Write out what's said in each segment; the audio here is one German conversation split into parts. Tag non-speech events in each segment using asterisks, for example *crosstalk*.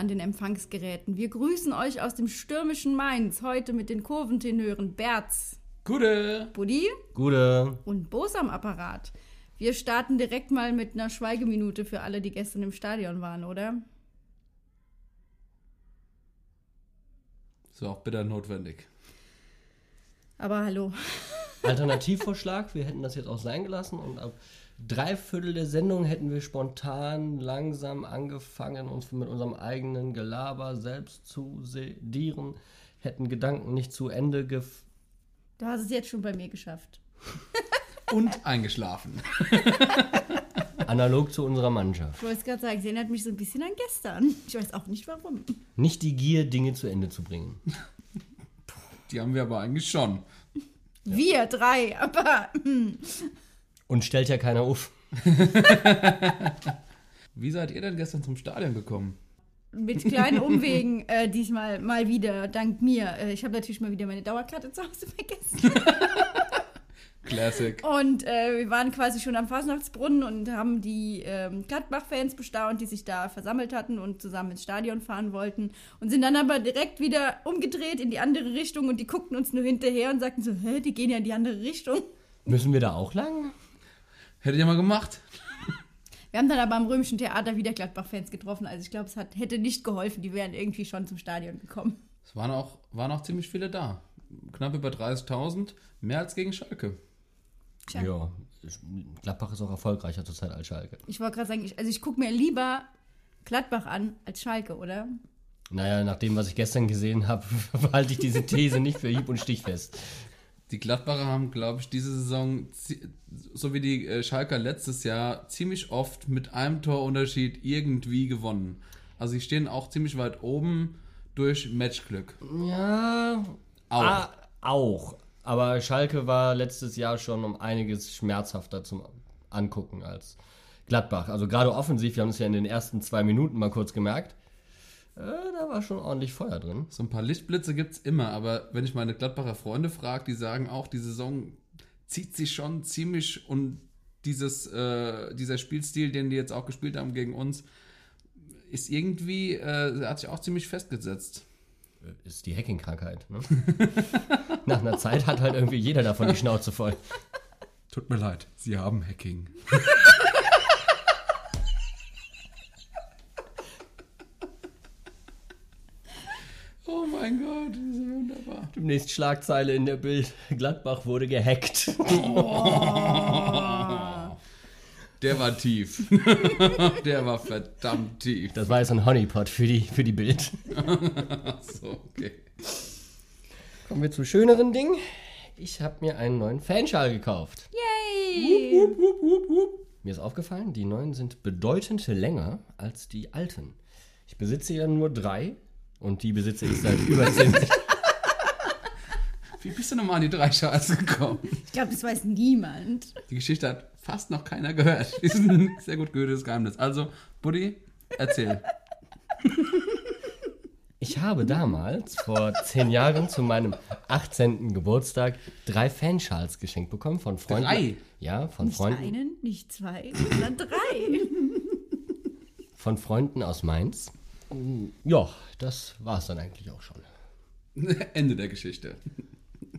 An den Empfangsgeräten. Wir grüßen euch aus dem stürmischen Mainz, heute mit den Kurventenören Berz, Gute. Buddy Gute. und Bos am Apparat. Wir starten direkt mal mit einer Schweigeminute für alle, die gestern im Stadion waren, oder? Ist auch bitter notwendig. Aber hallo. Alternativvorschlag, wir hätten das jetzt auch sein gelassen und ab drei Viertel der Sendung hätten wir spontan langsam angefangen, uns mit unserem eigenen Gelaber selbst zu sedieren, hätten Gedanken nicht zu Ende gef... Du hast es jetzt schon bei mir geschafft. *laughs* Und eingeschlafen. *laughs* Analog zu unserer Mannschaft. Ich wollte es gerade sagen, sie erinnert mich so ein bisschen an gestern. Ich weiß auch nicht warum. Nicht die Gier, Dinge zu Ende zu bringen. Die haben wir aber eigentlich schon. Wir drei, aber hm. Und stellt ja keiner auf. *laughs* Wie seid ihr denn gestern zum Stadion gekommen? mit kleinen Umwegen äh, diesmal mal wieder, dank mir. Äh, ich habe natürlich mal wieder meine Dauerkarte zu Hause vergessen. *laughs* Classic. Und äh, wir waren quasi schon am Fasnachtsbrunnen und haben die ähm, Gladbach-Fans bestaunt, die sich da versammelt hatten und zusammen ins Stadion fahren wollten. Und sind dann aber direkt wieder umgedreht in die andere Richtung und die guckten uns nur hinterher und sagten so, hä, die gehen ja in die andere Richtung. Müssen wir da auch lang? Hättet ihr mal gemacht? Wir haben dann aber am Römischen Theater wieder Gladbach-Fans getroffen. Also ich glaube, es hat, hätte nicht geholfen. Die wären irgendwie schon zum Stadion gekommen. Es waren auch, waren auch ziemlich viele da. Knapp über 30.000. Mehr als gegen Schalke. Tja. Ja. Gladbach ist auch erfolgreicher zurzeit als Schalke. Ich wollte gerade sagen, ich, also ich gucke mir lieber Gladbach an als Schalke, oder? Naja, nach dem, was ich gestern gesehen habe, *laughs* halte ich diese These nicht für hieb- und stichfest. Die Gladbacher haben, glaube ich, diese Saison, so wie die äh, Schalker letztes Jahr, ziemlich oft mit einem Torunterschied irgendwie gewonnen. Also sie stehen auch ziemlich weit oben durch Matchglück. Ja, Auch. Ah, auch. Aber Schalke war letztes Jahr schon um einiges schmerzhafter zum Angucken als Gladbach. Also gerade offensiv, wir haben es ja in den ersten zwei Minuten mal kurz gemerkt, äh, da war schon ordentlich Feuer drin. So ein paar Lichtblitze gibt es immer, aber wenn ich meine Gladbacher Freunde frage, die sagen auch, die Saison zieht sich schon ziemlich und dieses, äh, dieser Spielstil, den die jetzt auch gespielt haben gegen uns, ist irgendwie, äh, hat sich auch ziemlich festgesetzt. Ist die Hacking-Krankheit. Ne? *laughs* Nach einer Zeit hat halt irgendwie jeder davon die Schnauze voll. Tut mir leid, Sie haben Hacking. *laughs* oh mein Gott, das ist wunderbar. Demnächst Schlagzeile in der Bild. *laughs* Gladbach wurde gehackt. Der war tief. *laughs* Der war verdammt tief. Das war jetzt ein Honeypot für die, für die Bild. So, okay. Kommen wir zu schöneren Dingen. Ich habe mir einen neuen Fanschal gekauft. Yay! Mir ist aufgefallen, die neuen sind bedeutend länger als die alten. Ich besitze ja nur drei und die besitze ich seit *laughs* über zehn Wie bist du nochmal an die drei Schals gekommen? Ich glaube, das weiß niemand. Die Geschichte hat fast noch keiner gehört. Das ist ein sehr gut gehörtes Geheimnis. Also, Buddy, erzähl. Ich habe damals vor zehn Jahren zu meinem 18. Geburtstag drei Fanschals geschenkt bekommen von Freunden. Drei? Ja, von Nicht Freunden, einen, nicht zwei, sondern drei. von Freunden aus Mainz. Ja, das war es dann eigentlich auch schon. Ende der Geschichte.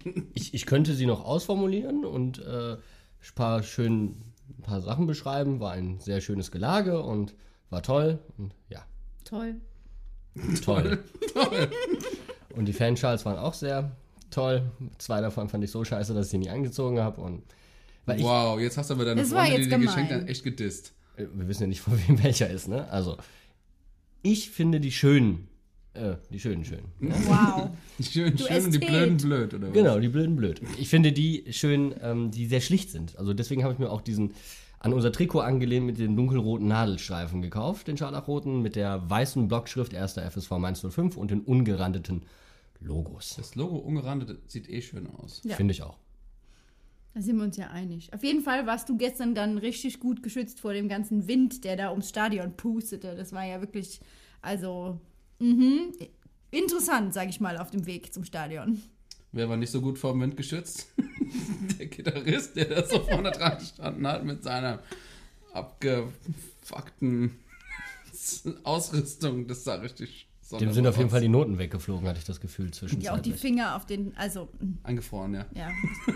*laughs* Ich, ich könnte sie noch ausformulieren und äh, ein paar schön ein paar Sachen beschreiben. War ein sehr schönes Gelage und war toll. Und ja, Toll. toll. *laughs* Und die Fanschals waren auch sehr toll. Zwei davon fand ich so scheiße, dass ich sie nie angezogen habe. Und weil ich, Wow, jetzt hast du aber deine Freunde, die dir geschenkt haben, echt gedisst. äh, wir wissen ja nicht, *laughs* von wem welcher ist, ne? Also, ich finde die schönen, äh, die schönen schön. Wow. *laughs* Die schönen Du schön und die Ästhet. blöden blöd, oder was? Genau, die blöden blöd. Ich finde die schön, ähm, die sehr schlicht sind. Also deswegen habe ich mir auch diesen an unser Trikot angelehnt mit den dunkelroten Nadelstreifen gekauft, den scharlachroten, mit der weißen Blockschrift 1. FSV Mainz 05 und den ungerandeten Logos. Das Logo ungerandet sieht eh schön aus. Ja. Finde ich auch. Da sind wir uns ja einig. Auf jeden Fall warst du gestern dann richtig gut geschützt vor dem ganzen Wind, der da ums Stadion pustete. Das war ja wirklich, also, mhm, interessant, sag ich mal, auf dem Weg zum Stadion. Wer war nicht so gut vor dem Wind geschützt? *laughs* der Gitarrist, der da so vorne dran gestanden hat mit seiner abgefuckten *laughs* Ausrüstung, das sah richtig Dem sind auf jeden Fall die Noten weggeflogen, hatte ich das Gefühl Ja, auch die zwischenzeitlich. Finger auf den, also, mm, Eingefroren, ja. ja. *laughs*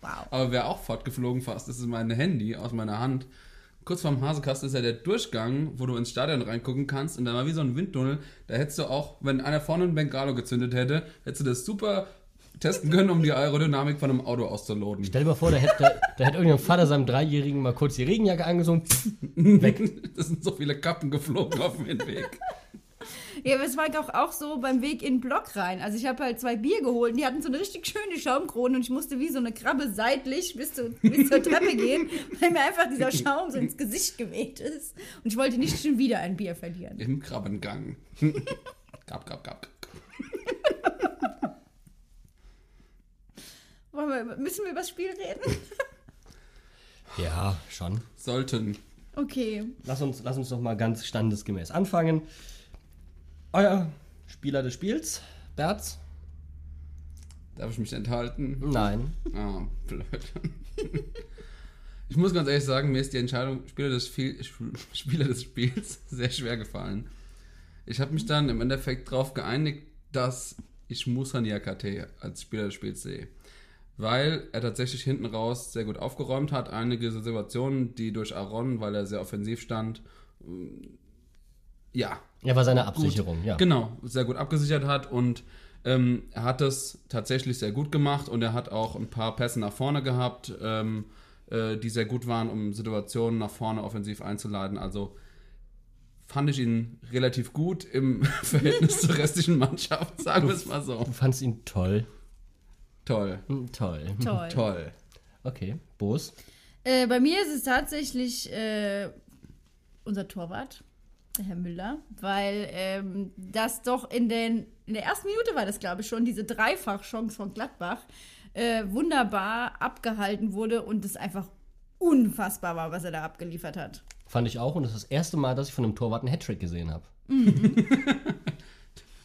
wow. Aber wer auch fortgeflogen fast, das ist mein Handy aus meiner Hand. Kurz vorm Hasekasten ist ja der Durchgang, wo du ins Stadion reingucken kannst. Und da war wie so ein Windtunnel. Da hättest du auch, wenn einer vorne ein Bengalo gezündet hätte, hättest du das super testen können, um die Aerodynamik von einem Auto auszuloten. Stell dir mal vor, da hätte, da, da hätte irgendein Vater seinem Dreijährigen mal kurz die Regenjacke angezogen, pff, weg. *laughs* Das sind so viele Kappen geflogen auf dem Hinweg. Ja, aber es war auch, auch so beim Weg in den Block rein. Also ich habe halt zwei Bier geholt und die hatten so eine richtig schöne Schaumkrone und ich musste wie so eine Krabbe seitlich bis, zu, bis zur Treppe gehen, *laughs* weil mir einfach dieser Schaum so ins Gesicht geweht ist. Und ich wollte nicht schon wieder ein Bier verlieren. Im Krabbengang. *laughs* Gab, gab, gab. *laughs* Wir, müssen wir über das Spiel reden? Ja, schon. Sollten. Okay. Lass uns, lass uns doch mal ganz standesgemäß anfangen. Euer Spieler des Spiels, Berz? Darf ich mich enthalten? Nein. Ah, blöd. *laughs* Ich muss ganz ehrlich sagen, mir ist die Entscheidung Spieler des, Spiel, *laughs* Spieler des Spiels *laughs* sehr schwer gefallen. Ich habe mich dann im Endeffekt darauf geeinigt, dass ich Musa Niakate als Spieler des Spiels sehe. Weil er tatsächlich hinten raus sehr gut aufgeräumt hat. Einige Situationen, die durch Aaron, weil er sehr offensiv stand, ja, Er war seine Absicherung, ja. Genau, sehr gut abgesichert hat und ähm, er hat das tatsächlich sehr gut gemacht und er hat auch ein paar Pässe nach vorne gehabt, ähm, äh, die sehr gut waren, um Situationen nach vorne offensiv einzuleiten. Also fand ich ihn relativ gut im *laughs* Verhältnis zur restlichen Mannschaft, sagen wir es mal so. Du fandst ihn toll. Toll, Hm, Toll. Toll. *laughs* toll. Okay, Boos? Äh, bei mir ist es tatsächlich äh, unser Torwart, Herr Müller, weil ähm, das doch in, den, in der ersten Minute war das, glaube ich, schon, diese Dreifachchance von Gladbach äh, wunderbar abgehalten wurde und es einfach unfassbar war, was er da abgeliefert hat. Fand ich auch und das ist das erste Mal, dass ich von einem Torwart einen Hattrick gesehen habe. *laughs*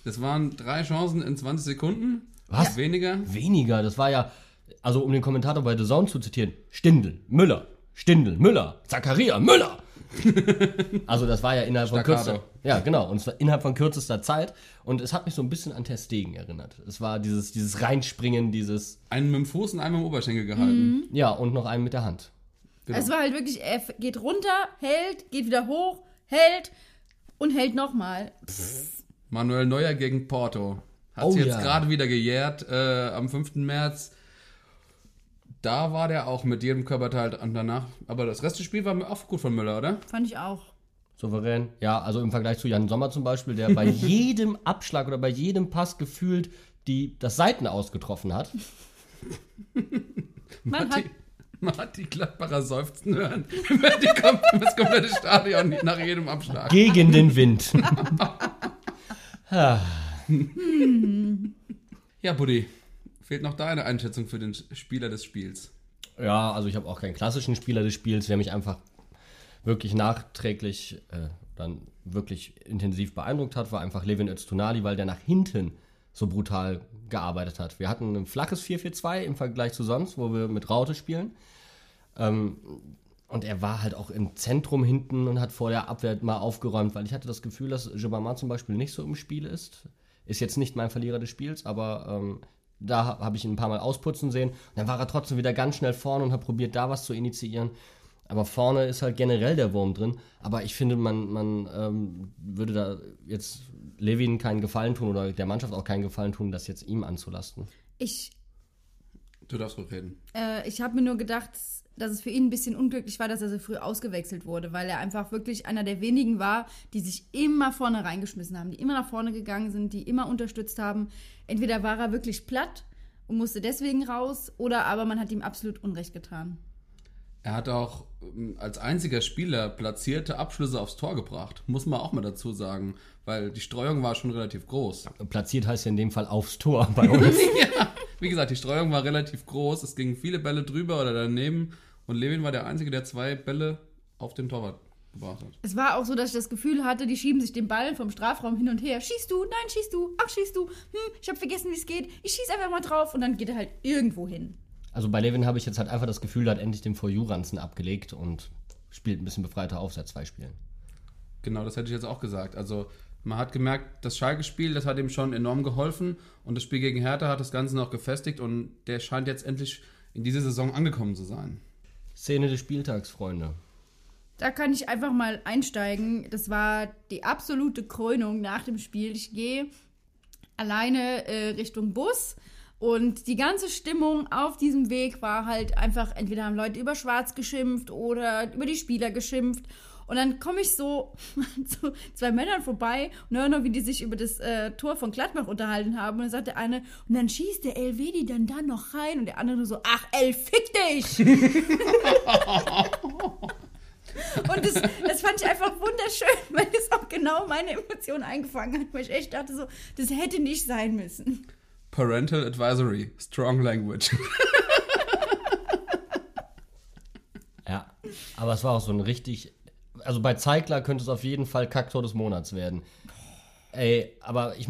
Das waren drei Chancen in 20 Sekunden. Was? Weniger. Weniger, das war ja, also um den Kommentator bei The Zone zu zitieren, Stindl, Müller, Stindl, Müller, Zakaria, Müller. *laughs* also das war ja innerhalb von kürzester, ja genau, und es war innerhalb von kürzester Zeit und es hat mich so ein bisschen an Ter Stegen erinnert. Es war dieses, dieses Reinspringen, dieses, Einen mit dem Fuß und einen mit dem Oberschenkel gehalten. ja und noch einen mit der Hand. Genau. Es war halt wirklich, er f- geht runter, hält, geht wieder hoch, hält und hält nochmal. Manuel Neuer gegen Porto. Hat Oh sich jetzt ja. gerade wieder gejährt äh, am 5. März. Da war der auch mit jedem Körperteil und danach. Aber das Rest des Spiels war auch gut von Müller, oder? Fand ich auch. Souverän. Ja, also im Vergleich zu Jan Sommer zum Beispiel, der bei *laughs* jedem Abschlag oder bei jedem Pass gefühlt die, das Seiten ausgetroffen hat. *laughs* Man hat, Die, man hat die Gladbacher seufzen hören. *laughs* Wenn die kommt, das komplette Stadion nach jedem Abschlag. Gegen den Wind. Ja, Buddy. Fehlt noch deine Einschätzung für den Spieler des Spiels. Ja, also ich habe auch keinen klassischen Spieler des Spiels. Wer mich einfach wirklich nachträglich äh, dann wirklich intensiv beeindruckt hat, war einfach Levin Öztunali, weil der nach hinten so brutal gearbeitet hat. Wir hatten ein flaches 4-4-2 im Vergleich zu sonst, wo wir mit Raute spielen. Ähm, und er war halt auch im Zentrum hinten und hat vor der Abwehr mal aufgeräumt, weil ich hatte das Gefühl, dass Jobama zum Beispiel nicht so im Spiel ist. Ist jetzt nicht mein Verlierer des Spiels, aber ähm, da ha- habe ich ihn ein paar Mal ausputzen sehen. Und dann war er trotzdem wieder ganz schnell vorne und hat probiert, da was zu initiieren. Aber vorne ist halt generell der Wurm drin. Aber ich finde, man, man ähm, würde da jetzt Levin keinen Gefallen tun oder der Mannschaft auch keinen Gefallen tun, das jetzt ihm anzulasten. ich Du darfst gut reden. Äh, ich habe mir nur gedacht, dass es für ihn ein bisschen unglücklich war, dass er so früh ausgewechselt wurde, weil er einfach wirklich einer der wenigen war, die sich immer vorne reingeschmissen haben, die immer nach vorne gegangen sind, die immer unterstützt haben. Entweder war er wirklich platt und musste deswegen raus, oder aber man hat ihm absolut Unrecht getan. Er hat auch ähm, als einziger Spieler platzierte Abschlüsse aufs Tor gebracht. Muss man auch mal dazu sagen. Weil die Streuung war schon relativ groß. Platziert heißt ja in dem Fall aufs Tor bei uns. *laughs* *laughs* ja, wie gesagt, die Streuung war relativ groß. Es gingen viele Bälle drüber oder daneben. Und Levin war der Einzige, der zwei Bälle auf den Torwart gebracht hat. Es war auch so, dass ich das Gefühl hatte, die schieben sich den Ball vom Strafraum hin und her. Schießt du? Nein, schießt du? Ach, schießt du? Hm, ich habe vergessen, wie es geht. Ich schieß einfach mal drauf und dann geht er halt irgendwo hin. Also bei Levin habe ich jetzt halt einfach das Gefühl, der hat endlich den For You-Ranzen abgelegt und spielt ein bisschen befreiter auf seit zwei Spielen. Genau, das hätte ich jetzt auch gesagt. Also man hat gemerkt, das Schalke-Spiel, das hat ihm schon enorm geholfen und das Spiel gegen Hertha hat das Ganze noch gefestigt und der scheint jetzt endlich in dieser Saison angekommen zu sein. Szene des Spieltags, Freunde. Da kann ich einfach mal einsteigen. Das war die absolute Krönung nach dem Spiel. Ich gehe alleine äh, Richtung Bus und die ganze Stimmung auf diesem Weg war halt einfach, entweder haben Leute über Schwarz geschimpft oder über die Spieler geschimpft. Und dann komme ich so *laughs* zu zwei Männern vorbei und höre noch, wie die sich über das äh, Tor von Gladbach unterhalten haben. Und dann sagt der eine, und dann schießt der Elvedi dann da noch rein. Und der andere nur so, ach, El, fick dich! *laughs* und das, das fand ich einfach wunderschön, *laughs* weil es auch genau meine Emotionen eingefangen hat. Weil ich echt dachte so, das hätte nicht sein müssen. Parental Advisory, Strong Language. Ja, aber es war auch so ein richtig. Also bei Zeigler könnte es auf jeden Fall Kacktor des Monats werden. Ey, aber ich,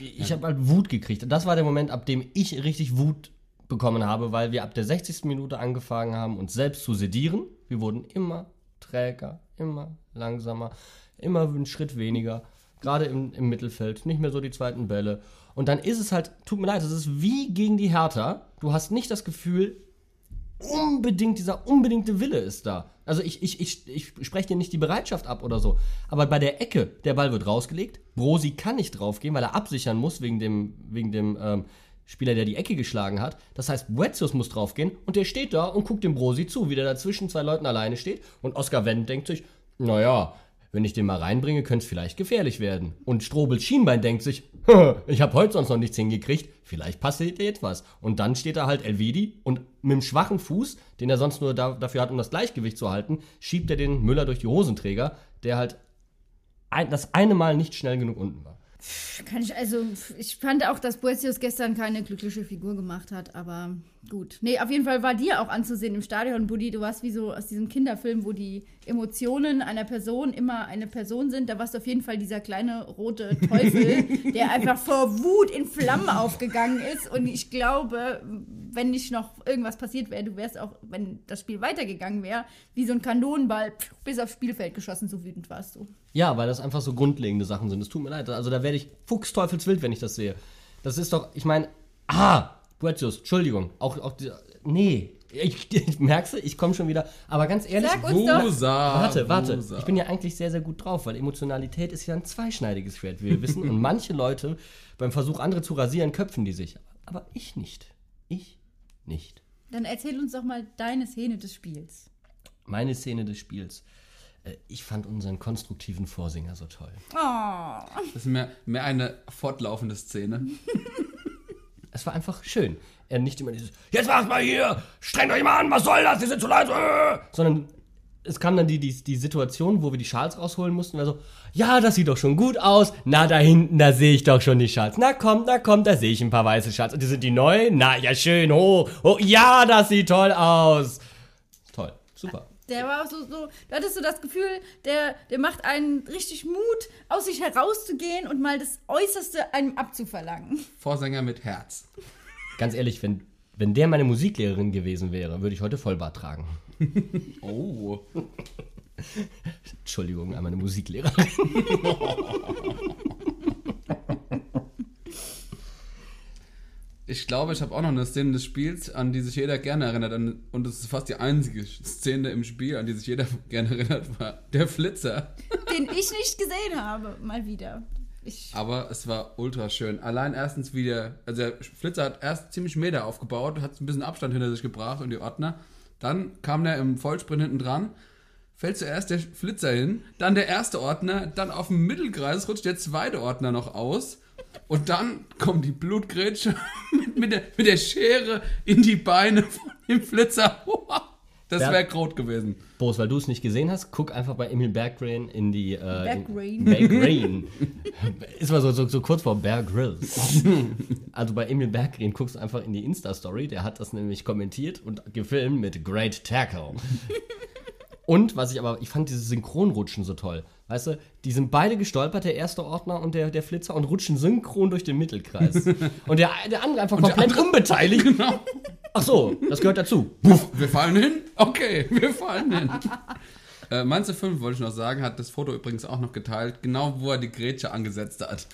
ich habe halt Wut gekriegt. Und das war der Moment, ab dem ich richtig Wut bekommen habe, weil wir ab der 60. Minute angefangen haben, uns selbst zu sedieren. Wir wurden immer träger, immer langsamer, immer einen Schritt weniger. Gerade im, im Mittelfeld, nicht mehr so die zweiten Bälle. Und dann ist es halt, tut mir leid, es ist wie gegen die Hertha. Du hast nicht das Gefühl, unbedingt, dieser unbedingte Wille ist da. Also ich, ich, ich, ich spreche dir nicht die Bereitschaft ab oder so. Aber bei der Ecke, der Ball wird rausgelegt. Brosi kann nicht draufgehen, weil er absichern muss wegen dem, wegen dem ähm, Spieler, der die Ecke geschlagen hat. Das heißt, Boetius muss draufgehen und der steht da und guckt dem Brosi zu, wie der da zwischen zwei Leuten alleine steht. Und Oskar Wendt denkt sich, naja, wenn ich den mal reinbringe, könnte es vielleicht gefährlich werden. Und Strobel Schienbein denkt sich, ich habe heute sonst noch nichts hingekriegt, vielleicht passiert jetzt was. Und dann steht da halt Elvedi und mit dem schwachen Fuß, den er sonst nur da, dafür hat, um das Gleichgewicht zu halten, schiebt er den Müller durch die Hosenträger, der halt ein, das eine Mal nicht schnell genug unten war. Kann ich, also, ich fand auch, dass Boetius gestern keine glückliche Figur gemacht hat, aber gut. Nee, auf jeden Fall war dir auch anzusehen im Stadion, Buddy. Du warst wie so aus diesem Kinderfilm, wo die Emotionen einer Person immer eine Person sind. Da warst du auf jeden Fall dieser kleine rote Teufel, *laughs* der einfach vor Wut in Flammen aufgegangen ist. Und ich glaube, wenn nicht noch irgendwas passiert wäre, du wärst auch, wenn das Spiel weitergegangen wäre, wie so ein Kanonenball bis aufs Spielfeld geschossen, so wütend warst du. Ja, weil das einfach so grundlegende Sachen sind. Es tut mir leid. Also da werde ich fuchsteufelswild, wenn ich das sehe. Das ist doch, ich meine, ah, Boetius, Entschuldigung. Auch, auch, die, nee, ich, *laughs* ich merkst du, ich komme schon wieder. Aber ganz ehrlich, Sag uns. Wusa, Warte, warte. Wusa. Ich bin ja eigentlich sehr, sehr gut drauf, weil Emotionalität ist ja ein zweischneidiges Schwert, wie wir wissen. *laughs* Und manche Leute beim Versuch, andere zu rasieren, köpfen die sich. Aber ich nicht. Ich nicht. Dann erzähl uns doch mal deine Szene des Spiels. Meine Szene des Spiels. Äh, Ich fand unseren konstruktiven Vorsinger so toll. Oh. Das ist mehr, mehr eine fortlaufende Szene. *laughs* Es war einfach schön. Er nicht immer dieses, jetzt macht mal hier, strengt euch mal an, was soll das, wir sind zu leise. Sondern es kam dann die, die, die Situation, wo wir die Schals rausholen mussten. Und er so, ja, das sieht doch schon gut aus. Na, da hinten, da sehe ich doch schon die Schals. Na komm, na komm, da sehe ich ein paar weiße Schals. Und die sind die neu? Na, ja, schön, hoch. Oh, ja, das sieht toll aus. Toll, super. Der war auch so, so, du hattest so das Gefühl, der, der macht einen richtig Mut, aus sich herauszugehen und mal das Äußerste einem abzuverlangen. Vorsänger mit Herz. Ganz ehrlich, wenn, wenn der meine Musiklehrerin gewesen wäre, würde ich heute Vollbart tragen. *laughs* Oh. Entschuldigung an meine Musiklehrerin. Ich glaube, ich habe auch noch eine Szene des Spiels, an die sich jeder gerne erinnert. Und das ist fast die einzige Szene im Spiel, an die sich jeder gerne erinnert, war der Flitzer. Den ich nicht gesehen habe, mal wieder. Ich, Aber es war ultra schön. Allein erstens wieder, also der Flitzer hat erst ziemlich Meter aufgebaut, hat ein bisschen Abstand hinter sich gebracht und die Ordner. Dann kam der im Vollsprint hinten dran, fällt zuerst der Flitzer hin, dann der erste Ordner, dann auf dem Mittelkreis rutscht der zweite Ordner noch aus. Und dann kommt die Blutgrätsche *laughs* mit, mit, der, mit der Schere in die Beine von dem Flitzer. *laughs* Das wäre Grot gewesen. Boris, weil du es nicht gesehen hast, guck einfach bei Emil Berggren in die. Äh, Berggren. Berggren. *laughs* Ist mal so, so, so kurz vor Bear Grylls. also bei Emil Berggren guckst du einfach in die Insta-Story. Der hat das nämlich kommentiert und gefilmt mit Great Tackle. *laughs* Und was ich aber, ich fand dieses Synchronrutschen so toll. Weißt du, die sind beide gestolpert, der erste Ordner und der, der Flitzer, und rutschen synchron durch den Mittelkreis. *laughs* und der, der andere einfach komplett unbeteiligt. Genau. Ach so, das gehört dazu. Wir fallen hin? Okay, wir fallen hin. Äh, Manze 5, wollte ich noch sagen, hat das Foto übrigens auch noch geteilt, genau wo er die Grätsche angesetzt hat.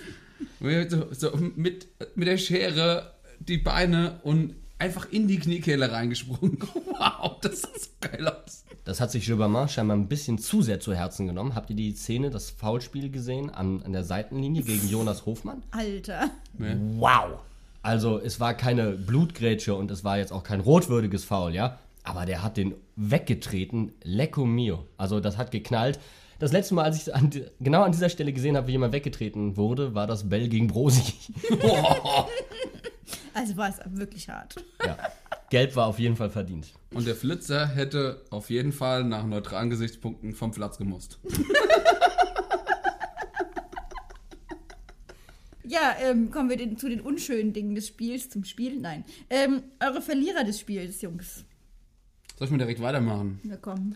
So, so mit, mit der Schere die Beine und einfach in die Kniekehle reingesprungen. *laughs* Wow, das sah so geil aus. Das hat sich Gilbermin scheinbar ein bisschen zu sehr zu Herzen genommen. Habt ihr die Szene, das Foulspiel gesehen an, an der Seitenlinie gegen Jonas Hofmann? Alter. Wow! Also es war keine Blutgrätsche und es war jetzt auch kein rotwürdiges Foul, ja? Aber der hat den weggetreten, lecco mio. Also das hat geknallt. Das letzte Mal, als ich an, genau an dieser Stelle gesehen habe, wie jemand weggetreten wurde, war das Bell gegen Brosi. *laughs* *laughs* *laughs* Also war es wirklich hart. ja. Gelb war auf jeden Fall verdient. Und der Flitzer hätte auf jeden Fall nach neutralen Gesichtspunkten vom Platz gemusst. *laughs* Ja, ähm, kommen wir den, zu den unschönen Dingen des Spiels, zum Spiel. Nein. Ähm, eure Verlierer des Spiels, Jungs. Soll ich mal direkt weitermachen? Wir kommen.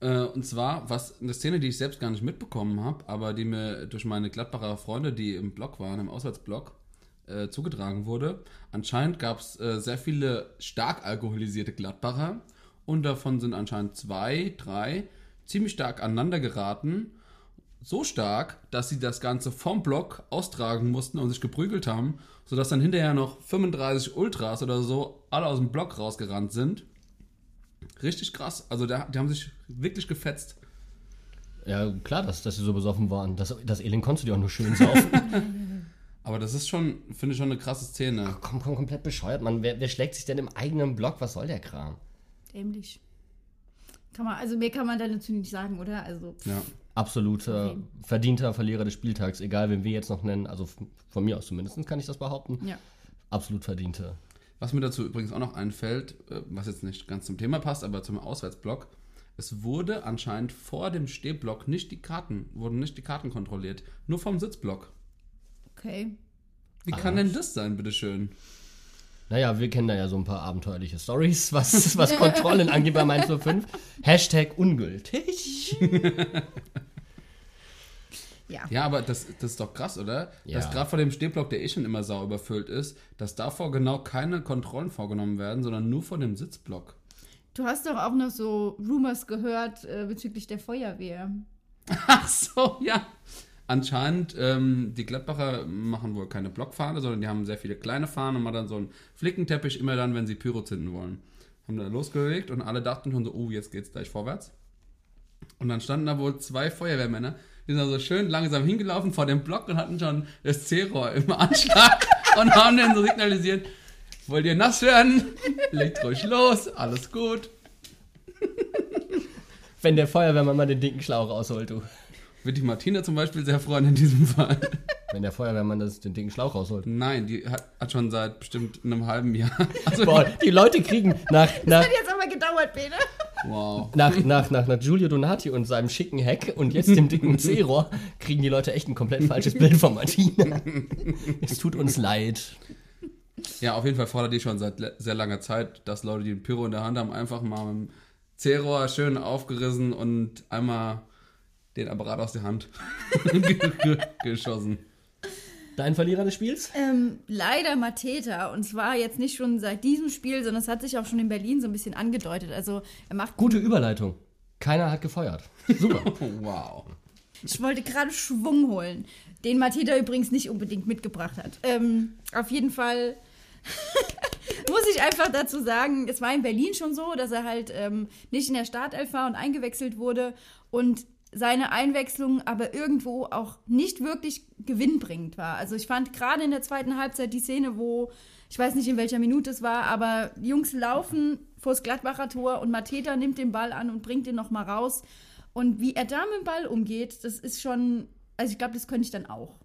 Äh, und zwar, was eine Szene, die ich selbst gar nicht mitbekommen habe, aber die mir durch meine Gladbacher Freunde, die im Blog waren, im Auswärtsblog, äh, zugetragen wurde. Anscheinend gab es äh, sehr viele stark alkoholisierte Gladbacher und davon sind anscheinend zwei, drei ziemlich stark aneinander geraten. So stark, dass sie das Ganze vom Block austragen mussten und sich geprügelt haben, sodass dann hinterher noch 35 Ultras oder so alle aus dem Block rausgerannt sind. Richtig krass. Also da, die haben sich wirklich gefetzt. Ja, klar, dass, dass sie so besoffen waren. Das, das Elend konntest du dir auch nur schön saufen. *laughs* Aber das ist schon, finde ich schon eine krasse Szene. komm, komm, komplett bescheuert, Mann. Wer, wer schlägt sich denn im eigenen Block? Was soll der Kram? Dämlich. Kann man, also mehr kann man da natürlich nicht sagen, oder? Also, pff, Ja. Absoluter Okay. verdienter Verlierer des Spieltags, egal wen wir jetzt noch nennen. Also von mir aus zumindest kann ich das behaupten. ja. Absolut verdiente. Was mir dazu übrigens auch noch einfällt, äh, was jetzt nicht ganz zum Thema passt, aber zum Auswärtsblock. Es wurde anscheinend vor dem Stehblock nicht die Karten, wurden nicht die Karten kontrolliert. Nur vom Sitzblock. Okay. Wie kann denn das sein, bitteschön? Naja, wir kennen da ja so ein paar abenteuerliche Stories, was, *laughs* was Kontrollen angeht bei Mainz 05. Hashtag ungültig. *laughs* Ja. Ja, aber das, das ist doch krass, oder? Ja. Dass gerade vor dem Stehblock, der eh schon immer sau überfüllt ist, dass davor genau keine Kontrollen vorgenommen werden, sondern nur vor dem Sitzblock. Du hast doch auch noch so Rumors gehört äh, bezüglich der Feuerwehr. *laughs* Ach so, ja. Anscheinend, ähm, die Gladbacher machen wohl keine Blockfahne, sondern die haben sehr viele kleine Fahnen und machen dann so einen Flickenteppich immer dann, wenn sie Pyro zünden wollen. Haben da losgelegt und alle dachten schon so, oh, jetzt geht's gleich vorwärts. Und dann standen da wohl zwei Feuerwehrmänner, die sind also schön langsam hingelaufen vor dem Block und hatten schon das C-Rohr im Anschlag *laughs* und haben dann so signalisiert, wollt ihr nass werden? Legt ruhig los, alles gut. Wenn der Feuerwehrmann mal den dicken Schlauch rausholt, du. Wird die Martina zum Beispiel sehr freuen in diesem Fall. *laughs* Wenn der Feuerwehrmann das, den dicken Schlauch rausholt. Nein, die hat, hat schon seit bestimmt einem halben Jahr. Also, *laughs* Boah, die Leute kriegen nach, nach, Hat jetzt aber gedauert, Bene. wow. nach, nach, nach, nach Giulio Donati und seinem schicken Heck und jetzt dem dicken *laughs* C-Rohr kriegen die Leute echt ein komplett falsches Bild von Martina. Es tut uns leid. Ja, auf jeden Fall fordert die schon seit sehr langer Zeit, dass Leute, die ein Pyro in der Hand haben, einfach mal mit dem C-Rohr schön aufgerissen und einmal den Apparat aus der Hand ge- *laughs* ge- geschossen. Dein Verlierer des Spiels? Ähm, leider Mateta. Und zwar jetzt nicht schon seit diesem Spiel, sondern es hat sich auch schon in Berlin so ein bisschen angedeutet. Also er macht. Gute Überleitung. Keiner hat gefeuert. Super. *laughs* Wow. Ich wollte gerade Schwung holen, den Mateta übrigens nicht unbedingt mitgebracht hat. Ähm, auf jeden Fall *laughs* muss ich einfach dazu sagen, es war in Berlin schon so, dass er halt ähm, nicht in der Startelf war und eingewechselt wurde und seine Einwechslung aber irgendwo auch nicht wirklich gewinnbringend war. Also ich fand gerade in der zweiten Halbzeit die Szene, wo, ich weiß nicht in welcher Minute es war, aber Jungs laufen vors Gladbacher Tor und Mateta nimmt den Ball an und bringt den nochmal raus. Und wie er da mit dem Ball umgeht, das ist schon, also ich glaube, das könnte ich dann auch.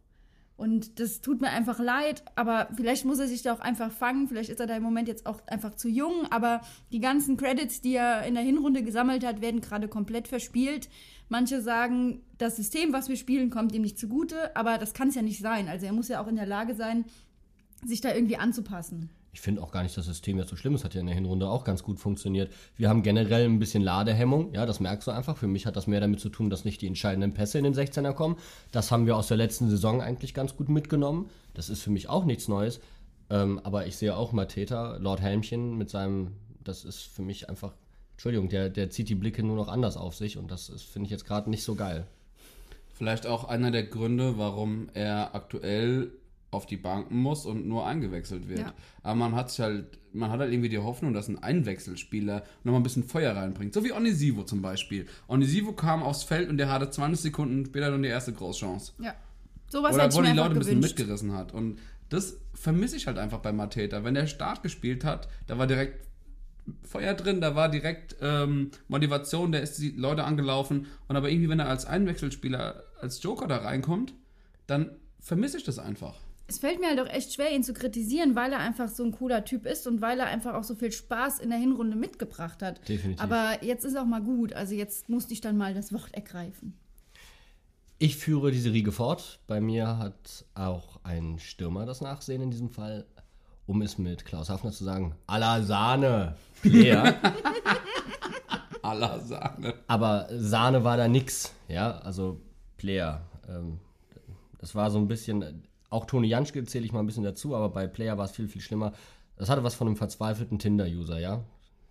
Und das tut mir einfach leid, aber vielleicht muss er sich da auch einfach fangen. Vielleicht ist er da im Moment jetzt auch einfach zu jung. Aber die ganzen Credits, die er in der Hinrunde gesammelt hat, werden gerade komplett verspielt. Manche sagen, das System, was wir spielen, kommt ihm nicht zugute, aber das kann es ja nicht sein. Also er muss ja auch in der Lage sein, sich da irgendwie anzupassen. Ich finde auch gar nicht, das System jetzt so schlimm ist. Hat ja in der Hinrunde auch ganz gut funktioniert. Wir haben generell ein bisschen Ladehemmung. Ja, das merkst du einfach. Für mich hat das mehr damit zu tun, dass nicht die entscheidenden Pässe in den 16er kommen. Das haben wir aus der letzten Saison eigentlich ganz gut mitgenommen. Das ist für mich auch nichts Neues. Ähm, aber ich sehe auch Mateta, Lord Helmchen mit seinem, das ist für mich einfach Entschuldigung, der, der zieht die Blicke nur noch anders auf sich und das finde ich jetzt gerade nicht so geil. Vielleicht auch einer der Gründe, warum er aktuell auf die Banken muss und nur eingewechselt wird. Ja. Aber man hat halt, man hat halt irgendwie die Hoffnung, dass ein Einwechselspieler nochmal ein bisschen Feuer reinbringt. So wie Onisivo zum Beispiel. Onisivo kam aufs Feld und der hatte 20 Sekunden später dann die erste Großchance. Ja. Sowas Oder wo die Leute ein bisschen gewünscht. mitgerissen hat. Und das vermisse ich halt einfach bei Mateta. Wenn der Start gespielt hat, da war direkt Feuer drin, da war direkt ähm, Motivation, der ist die Leute angelaufen. Und aber irgendwie, wenn er als Einwechselspieler, als Joker da reinkommt, dann vermisse ich das einfach. Es fällt mir halt auch echt schwer, ihn zu kritisieren, weil er einfach so ein cooler Typ ist und weil er einfach auch so viel Spaß in der Hinrunde mitgebracht hat. Definitiv. Aber jetzt ist auch mal gut. Also jetzt musste ich dann mal das Wort ergreifen. Ich führe diese Riege fort. Bei mir hat auch ein Stürmer das Nachsehen in diesem Fall, um es mit Klaus Hafner zu sagen, à la Sahne. Player. *laughs* Aller Sahne. Aber Sahne war da nix, ja, also Player. Ähm, das war so ein bisschen, auch Toni Janschke zähle ich mal ein bisschen dazu, aber bei Player war es viel, viel schlimmer. Das hatte was von einem verzweifelten Tinder-User, ja.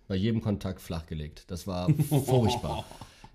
Bei jedem Kontakt flachgelegt. Das war *laughs* furchtbar.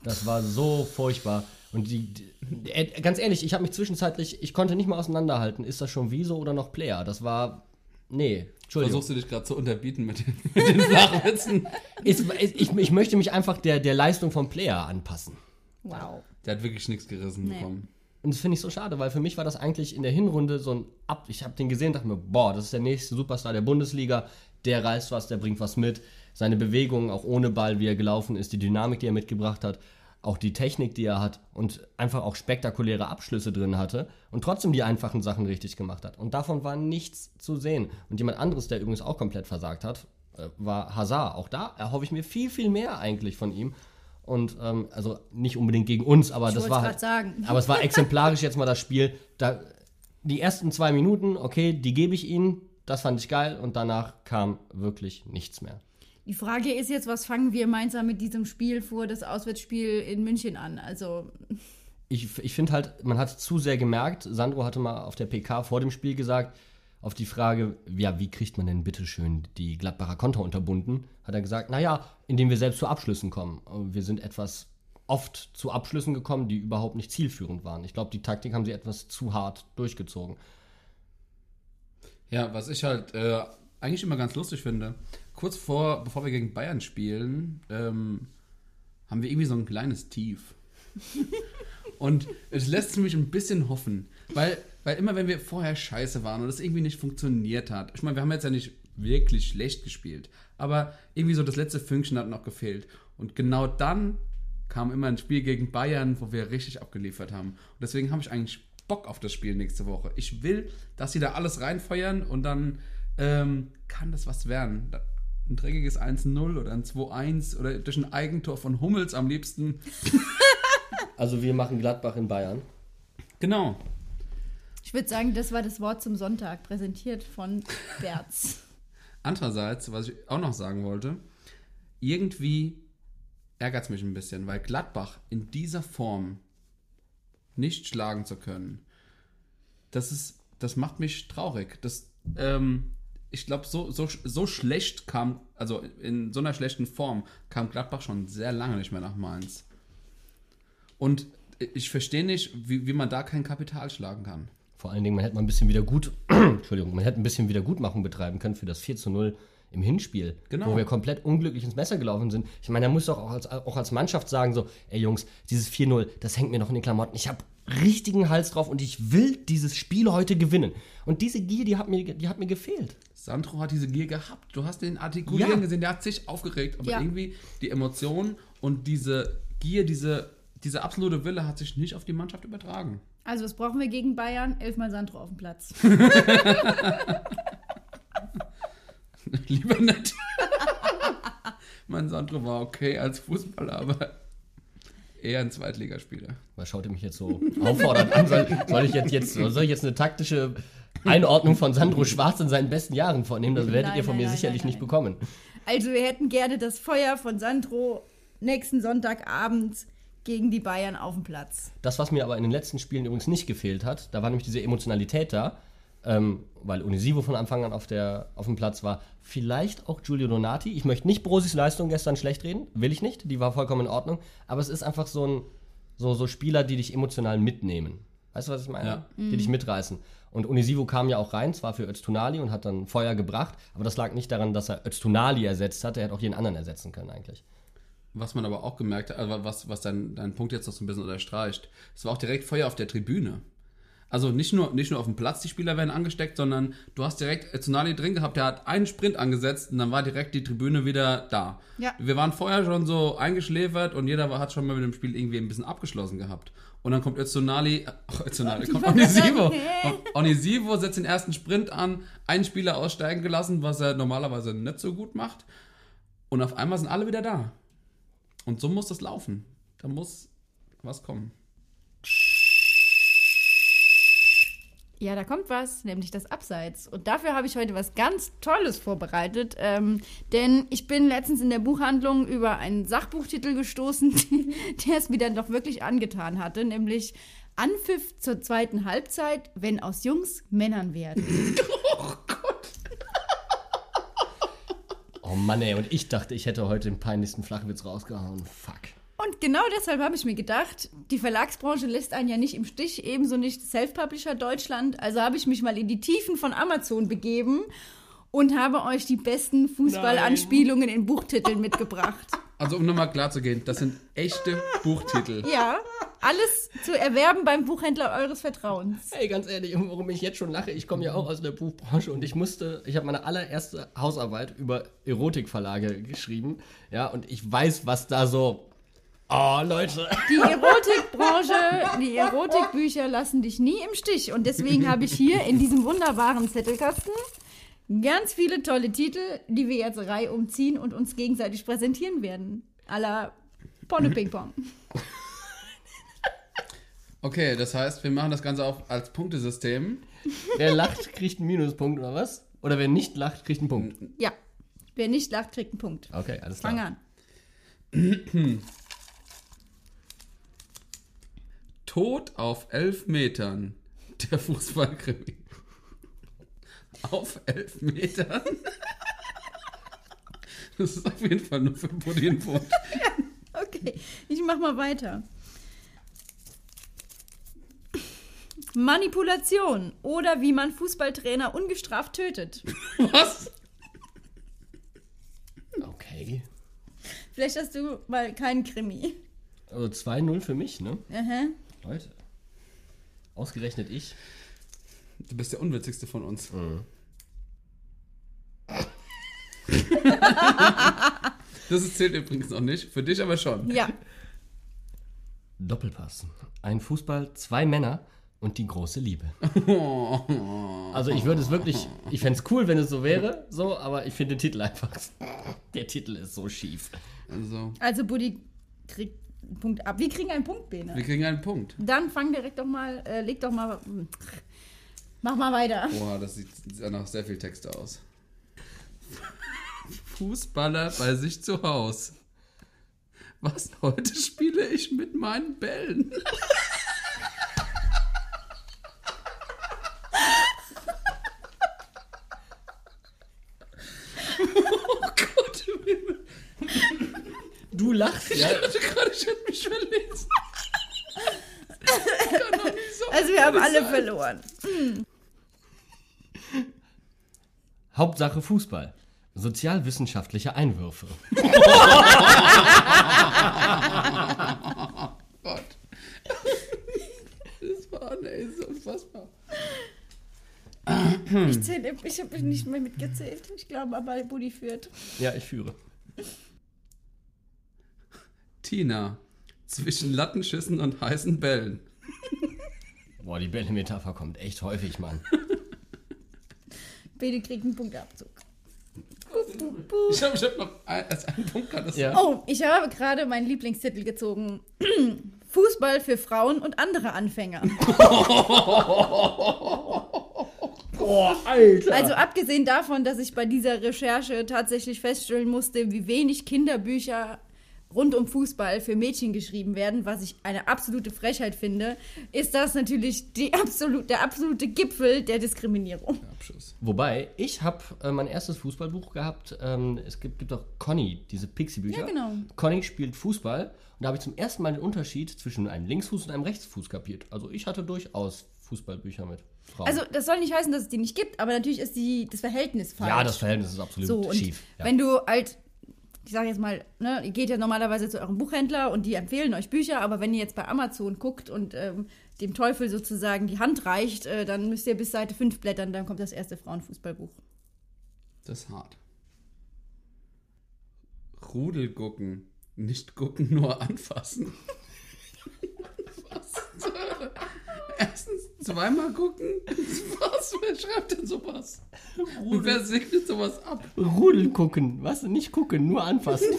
Das war so furchtbar. Und die, die äh, ganz ehrlich, ich habe mich zwischenzeitlich, ich konnte nicht mal auseinanderhalten, ist das schon Wieso oder noch Player? Das war, nee, Entschuldigung. Versuchst du dich gerade zu unterbieten mit den, mit den Flachwitzen? *laughs* Ist, ich, ich möchte mich einfach der, der Leistung vom Player anpassen. Wow. Der hat wirklich nichts gerissen Nee. bekommen. Und das finde ich so schade, weil für mich war das eigentlich in der Hinrunde so ein Ab. Ich habe den gesehen und dachte mir, boah, das ist der nächste Superstar der Bundesliga. Der reißt was, der bringt was mit. Seine Bewegungen, auch ohne Ball, wie er gelaufen ist, die Dynamik, die er mitgebracht hat, auch die Technik, die er hat und einfach auch spektakuläre Abschlüsse drin hatte und trotzdem die einfachen Sachen richtig gemacht hat. Und davon war nichts zu sehen. Und jemand anderes, der übrigens auch komplett versagt hat, äh, war Hazard. Auch da erhoffe ich mir viel, viel mehr eigentlich von ihm. Und ähm, also nicht unbedingt gegen uns, aber Ich das war halt, sagen. *laughs* aber es war exemplarisch jetzt mal das Spiel. Da, die ersten zwei Minuten, okay, die gebe ich ihnen. Das fand ich geil. Und danach kam wirklich nichts mehr. Die Frage ist jetzt, was fangen wir Mainzer mit diesem Spiel vor das Auswärtsspiel in München an? Also, Ich, ich finde halt, man hat zu sehr gemerkt, Sandro hatte mal auf der PK vor dem Spiel gesagt, auf die Frage, ja, wie kriegt man denn bitteschön die Gladbacher Konter unterbunden, hat er gesagt, naja, indem wir selbst zu Abschlüssen kommen. Wir sind etwas oft zu Abschlüssen gekommen, die überhaupt nicht zielführend waren. Ich glaube, die Taktik haben sie etwas zu hart durchgezogen. Ja, was ich halt äh, eigentlich immer ganz lustig finde, kurz vor, bevor wir gegen Bayern spielen, ähm, haben wir irgendwie so ein kleines Tief. *laughs* und es lässt mich ein bisschen hoffen, weil, weil immer wenn wir vorher scheiße waren und es irgendwie nicht funktioniert hat, ich meine, wir haben jetzt ja nicht wirklich schlecht gespielt, aber irgendwie so das letzte Fünkchen hat noch gefehlt. Und genau dann kam immer ein Spiel gegen Bayern, wo wir richtig abgeliefert haben. Und deswegen habe ich eigentlich Bock auf das Spiel nächste Woche. Ich will, dass sie da alles reinfeuern und dann ähm, kann das was werden. Ein dreckiges 1-0 oder ein 2-1 oder durch ein Eigentor von Hummels am liebsten. *laughs* Also wir machen Gladbach in Bayern. Genau. Ich würde sagen, das war das Wort zum Sonntag, präsentiert von Berz. *laughs* Andererseits, was ich auch noch sagen wollte, irgendwie ärgert es mich ein bisschen, weil Gladbach in dieser Form nicht schlagen zu können, das ist, das macht mich traurig. Das, ähm, ich glaube, so, so, so schlecht kam, also in so einer schlechten Form kam Gladbach schon sehr lange nicht mehr nach Mainz. Und ich verstehe nicht, wie, wie man da kein Kapital schlagen kann. Vor allen Dingen, man hätte mal ein bisschen wieder gut, *clears throat* Entschuldigung, man hätte ein bisschen Wiedergutmachung betreiben können für das 4 zu 0 im Hinspiel, Genau. wo wir komplett unglücklich ins Messer gelaufen sind. Ich meine, da muss doch auch als, auch als Mannschaft sagen, so, ey Jungs, dieses 4-0, das hängt mir noch in den Klamotten. Ich habe richtigen Hals drauf und ich will dieses Spiel heute gewinnen. Und diese Gier, die hat mir, die hat mir gefehlt. Sandro hat diese Gier gehabt. Du hast den artikulieren Ja. gesehen, der hat sich aufgeregt. Aber Ja. irgendwie die Emotionen und diese Gier, diese, diese absolute Wille hat sich nicht auf die Mannschaft übertragen. Also, was brauchen wir gegen Bayern? Elfmal Sandro auf dem Platz. *laughs* *laughs* Lieber nicht. *laughs* mein Sandro war okay als Fußballer, aber eher ein Zweitligaspieler. Was schaut ihr mich jetzt so auffordernd an? Soll, soll, ich jetzt, jetzt, soll ich jetzt eine taktische Einordnung von Sandro Schwarz in seinen besten Jahren vornehmen? Das werdet Nein, ihr von nein, mir nein, sicherlich nein, nicht bekommen. Also, wir hätten gerne das Feuer von Sandro nächsten Sonntagabend gegen die Bayern auf dem Platz. Das, was mir aber in den letzten Spielen übrigens nicht gefehlt hat, da war nämlich diese Emotionalität da. ähm, weil Unisivo von Anfang an auf, der, auf dem Platz war. Vielleicht auch Giulio Donati. Ich möchte nicht Brosis Leistung gestern schlecht reden, will ich nicht. Die war vollkommen in Ordnung. Aber es ist einfach so ein so, so Spieler, die dich emotional mitnehmen. Weißt du, was ich meine? Ja. Die dich mitreißen. Und Unisivo kam ja auch rein, zwar für Öztunali und hat dann Feuer gebracht, aber das lag nicht daran, dass er Öztunali ersetzt hat. Er hätte auch jeden anderen ersetzen können eigentlich. Was man aber auch gemerkt hat, also was, was dein, dein Punkt jetzt noch so ein bisschen unterstreicht, es war auch direkt Feuer auf der Tribüne. Also nicht nur, nicht nur auf dem Platz, die Spieler werden angesteckt, sondern du hast direkt Tsunali drin gehabt, der hat einen Sprint angesetzt und dann war direkt die Tribüne wieder da. Ja. Wir waren vorher schon so eingeschläfert und jeder war, hat schon mal mit dem Spiel irgendwie ein bisschen abgeschlossen gehabt. Und dann kommt Öztunali, *laughs* ach, Öztunali, kommt Onisivo. Onisivo setzt den ersten Sprint an, einen Spieler aussteigen gelassen, was er normalerweise nicht so gut macht. Und auf einmal sind alle wieder da. Und so muss das laufen. Da muss was kommen. Ja, da kommt was, nämlich das Abseits. Und dafür habe ich heute was ganz Tolles vorbereitet. Ähm, denn ich bin letztens in der Buchhandlung über einen Sachbuchtitel gestoßen, *laughs* der es mir dann doch wirklich angetan hatte, nämlich Anpfiff zur zweiten Halbzeit, wenn aus Jungs Männern werden. *laughs* Oh Mann, ey, und ich dachte, ich hätte heute den peinlichsten Flachwitz rausgehauen. Fuck. Und genau deshalb habe ich mir gedacht, die Verlagsbranche lässt einen ja nicht im Stich, ebenso nicht Self-Publisher Deutschland. Also habe ich mich mal in die Tiefen von Amazon begeben und habe euch die besten Fußballanspielungen in Buchtiteln mitgebracht. Also um nochmal klar zu gehen, das sind echte Buchtitel. Ja, alles zu erwerben beim Buchhändler eures Vertrauens. Ey, ganz ehrlich, warum ich jetzt schon lache, ich komme ja auch aus der Buchbranche und ich musste, ich habe meine allererste Hausarbeit über Erotikverlage geschrieben, ja, und ich weiß, was da so. Oh, Leute. Die Erotikbranche, die Erotikbücher lassen dich nie im Stich. Und deswegen habe ich hier in diesem wunderbaren Zettelkasten ganz viele tolle Titel, die wir jetzt reihum ziehen und uns gegenseitig präsentieren werden. A la Ponne Ping Pong. Okay, das heißt, wir machen das Ganze auch als Punktesystem. *laughs* Wer lacht, kriegt einen Minuspunkt oder was? Oder wer nicht lacht, kriegt einen Punkt. Ja, wer nicht lacht, kriegt einen Punkt. Okay, alles klar. Fang an. *clears throat* Tod auf elf Metern. Der Fußballkrimi. Auf elf Metern. Das ist auf jeden Fall nur für Buddy ein Punkt. *laughs* Okay, ich mach mal weiter. Manipulation oder wie man Fußballtrainer ungestraft tötet. *laughs* Was? Okay. Vielleicht hast du mal keinen Krimi. Also 2-0 für mich, ne? Aha. Leute. Ausgerechnet ich. Du bist der unwitzigste von uns. *laughs* Das ist- zählt übrigens noch nicht. Für dich aber schon. Ja, Doppelpass. Ein Fußball, zwei Männer und die große Liebe. *laughs* Also ich würde es wirklich, ich fände es cool, wenn es so wäre, so, aber ich finde den Titel einfach, *laughs* der Titel ist so schief. Also, also Buddy kriegt einen Punkt ab. Wir kriegen einen Punkt, Bene. wir kriegen einen Punkt. Dann fang direkt doch mal, äh, leg doch mal, mach mal weiter. Boah, das sieht ja nach sehr viel Texte aus. *laughs* Fußballer bei sich zu Haus. Was? Heute spiele ich mit meinen Bällen. oh Gott, im Himmel. Lachst, Ich ja? hatte gerade, ich hätte mich verlesen. So Also wir haben alle sein. verloren. Hauptsache Fußball. Sozialwissenschaftliche Einwürfe. *laughs* Gott. Das war, ey, so unfassbar. Ich, zähle, ich habe nicht mehr mitgezählt. Ich glaube aber, Buddy führt. Ja, ich führe. Tina. Zwischen Lattenschüssen und heißen Bällen. Boah, die Bälle-Metapher kommt echt häufig, Mann. Bene kriegt einen Punktabzug. Ich habe ich hab noch ein, als einen Punkt. Das Ja. Oh, ich habe gerade meinen Lieblingstitel gezogen. *clears throat* Fußball für Frauen und andere Anfänger. *laughs* Boah, Alter. Also abgesehen davon, dass ich bei dieser Recherche tatsächlich feststellen musste, wie wenig Kinderbücher rund um Fußball für Mädchen geschrieben werden, was ich eine absolute Frechheit finde, ist das natürlich die *laughs* absolut, der absolute Gipfel der Diskriminierung. Abschuss. Wobei, ich habe äh, mein erstes Fußballbuch gehabt. Ähm, es gibt, gibt auch Conny, diese Pixie-Bücher. Ja, genau. Conny spielt Fußball und da habe ich zum ersten Mal den Unterschied zwischen einem Linksfuß und einem Rechtsfuß kapiert. Also ich hatte durchaus Fußballbücher mit Frauen. Also, das soll nicht heißen, dass es die nicht gibt, aber natürlich ist die, das Verhältnis falsch. ja, das Verhältnis ist absolut so, und schief. Ja. wenn du halt, ich sage jetzt mal, ne, ihr geht ja normalerweise zu eurem Buchhändler und die empfehlen euch Bücher, aber wenn ihr jetzt bei Amazon guckt und ähm, dem Teufel sozusagen die Hand reicht, äh, dann müsst ihr bis Seite 5 blättern, dann kommt das erste Frauenfußballbuch. Das ist hart. Rudel gucken. Nicht gucken, nur anfassen. Was? zur Hölle? Erstens zweimal gucken? *laughs* Was? Wer schreibt denn sowas? Und wer segnet sowas ab? Rudel gucken. Was? Nicht gucken, nur anfassen. *laughs*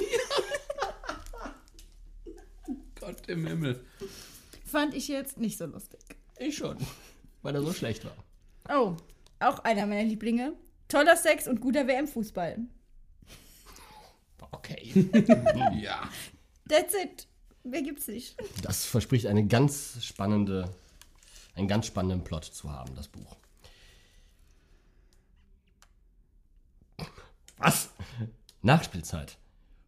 Gott im Himmel. Fand ich jetzt nicht so lustig. ich schon. Weil er so schlecht war. Oh, auch einer meiner Lieblinge. Toller Sex und guter WM-Fußball. Okay. Ja. That's it. Mehr gibt's nicht. Das verspricht eine ganz spannende, einen ganz spannenden Plot zu haben, das Buch. Was? Nachspielzeit.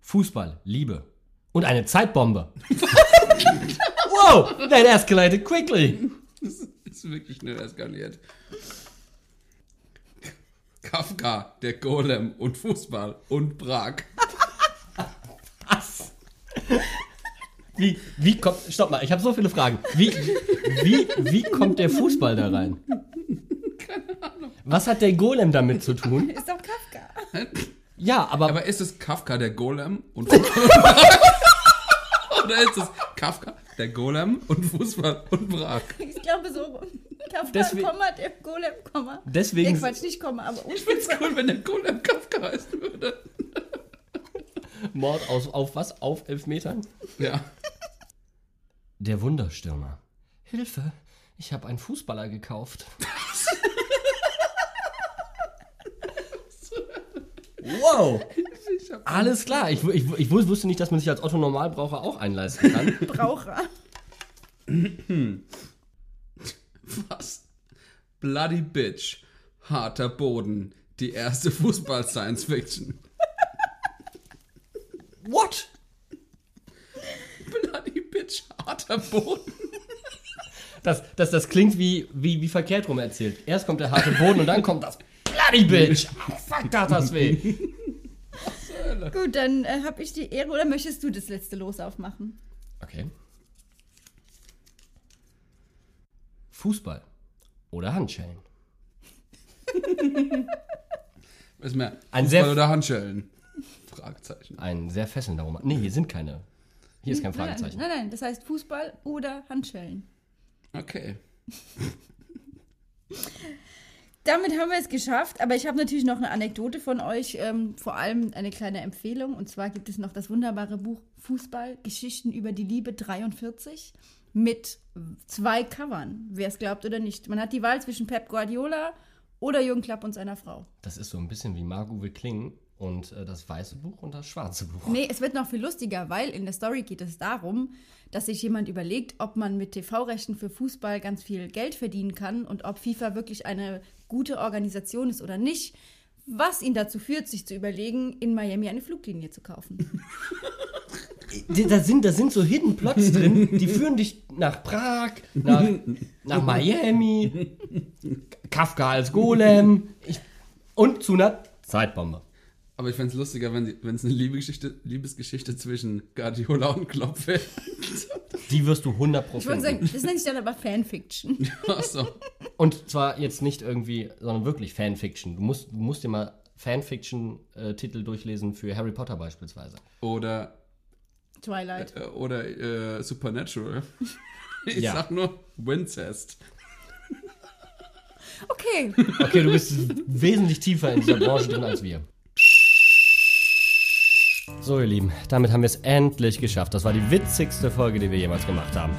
Fußball, Liebe. Und eine Zeitbombe. *laughs* wow, that escalated quickly. Das ist wirklich schnell eskaliert. Kafka, der Golem und Fußball und Prag. Was? Wie, wie kommt, stopp mal, ich habe so viele Fragen. Wie, wie, wie kommt der Fußball da rein? Keine Ahnung. Was hat der Golem damit zu tun? Ist doch Kafka. Ja, aber, Aber ist es Kafka, der Golem und Fußball? *laughs* Oder ist es Kafka, der Golem und Fußball und Prag? Ich glaube so. Kafka, Deswegen- Komma, der Golem, Komma. Deswegen- Nee, Quatsch, nicht Komma, aber Ich find's cool, wenn der Golem Kafka heißen würde. Mord aus, auf was? Auf elf Metern? Ja. Der Wunderstürmer. Hilfe, ich habe einen Fußballer gekauft. wow, alles klar. Ich, ich, ich wusste nicht, dass man sich als Otto Normalbraucher auch einleisten kann. Braucher. was? Bloody Bitch. Harter Boden. Die erste Fußball-Science-Fiction. What? Bloody Bitch. Harter Boden. Das, das, das klingt wie, wie, wie verkehrt rum erzählt. Erst kommt der harte Boden und dann kommt das Bloody Bitch. *laughs* Oh, fuck, tat das weh. Gut, dann äh, habe ich die Ehre, oder möchtest du das letzte Los aufmachen? Okay. Fußball oder Handschellen? Was mehr? Ein Fußball sehr- oder Handschellen? Fragezeichen. Ein sehr fesselnder Roman. Nee, hier sind keine. Hier ist kein Nein, Fragezeichen. nein, nein, das heißt Fußball oder Handschellen. Okay. *laughs* Damit haben wir es geschafft, aber ich habe natürlich noch eine Anekdote von euch, ähm, vor allem eine kleine Empfehlung. Und zwar gibt es noch das wunderbare Buch Fußball, Geschichten über die Liebe 43 mit zwei Covern, wer es glaubt oder nicht. Man hat die Wahl zwischen Pep Guardiola oder Jürgen Klapp und seiner Frau. Das ist so ein bisschen wie Margot will klingen und äh, das weiße Buch und das schwarze Buch. Nee, es wird noch viel lustiger, weil in der Story geht es darum, dass sich jemand überlegt, ob man mit TV-Rechten für Fußball ganz viel Geld verdienen kann und ob FIFA wirklich eine gute Organisation ist oder nicht, was ihn dazu führt, sich zu überlegen, in Miami eine Fluglinie zu kaufen. Da sind, da sind so Hidden Plots drin, die führen dich nach Prag, nach, nach Miami, Kafka als Golem ich, und zu einer Zeitbombe. Aber ich fände es lustiger, wenn wenn es eine Liebesgeschichte, Liebesgeschichte zwischen Guardiola und Klopp wäre. Die wirst du 100 Ich würde sagen, das nennt sich dann aber Fanfiction. *laughs* Achso. Und zwar jetzt nicht irgendwie, sondern wirklich Fanfiction. Du musst, du musst dir mal Fanfiction-Titel durchlesen für Harry Potter beispielsweise. Oder, Twilight. äh, oder äh, Supernatural. *laughs* Ich Ja. sag nur Wincest. Okay, Okay, du bist wesentlich tiefer in dieser Branche drin als wir. So, ihr Lieben, damit haben wir es endlich geschafft. Das war die witzigste Folge, die wir jemals gemacht haben.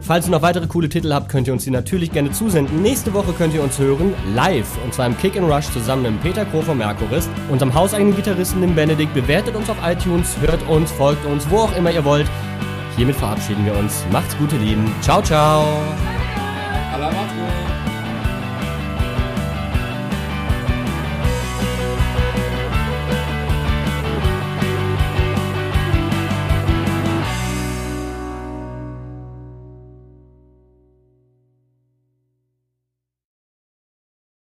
Falls ihr noch weitere coole Titel habt, könnt ihr uns die natürlich gerne zusenden. Nächste Woche könnt ihr uns hören, live, und zwar im Kick and Rush zusammen mit Peter Kroh vom Merkurist, unserem hauseigenen Gitarristen, dem Benedikt. Bewertet uns auf iTunes, hört uns, folgt uns, wo auch immer ihr wollt. Hiermit verabschieden wir uns. Macht's gut, ihr Lieben. Ciao, ciao.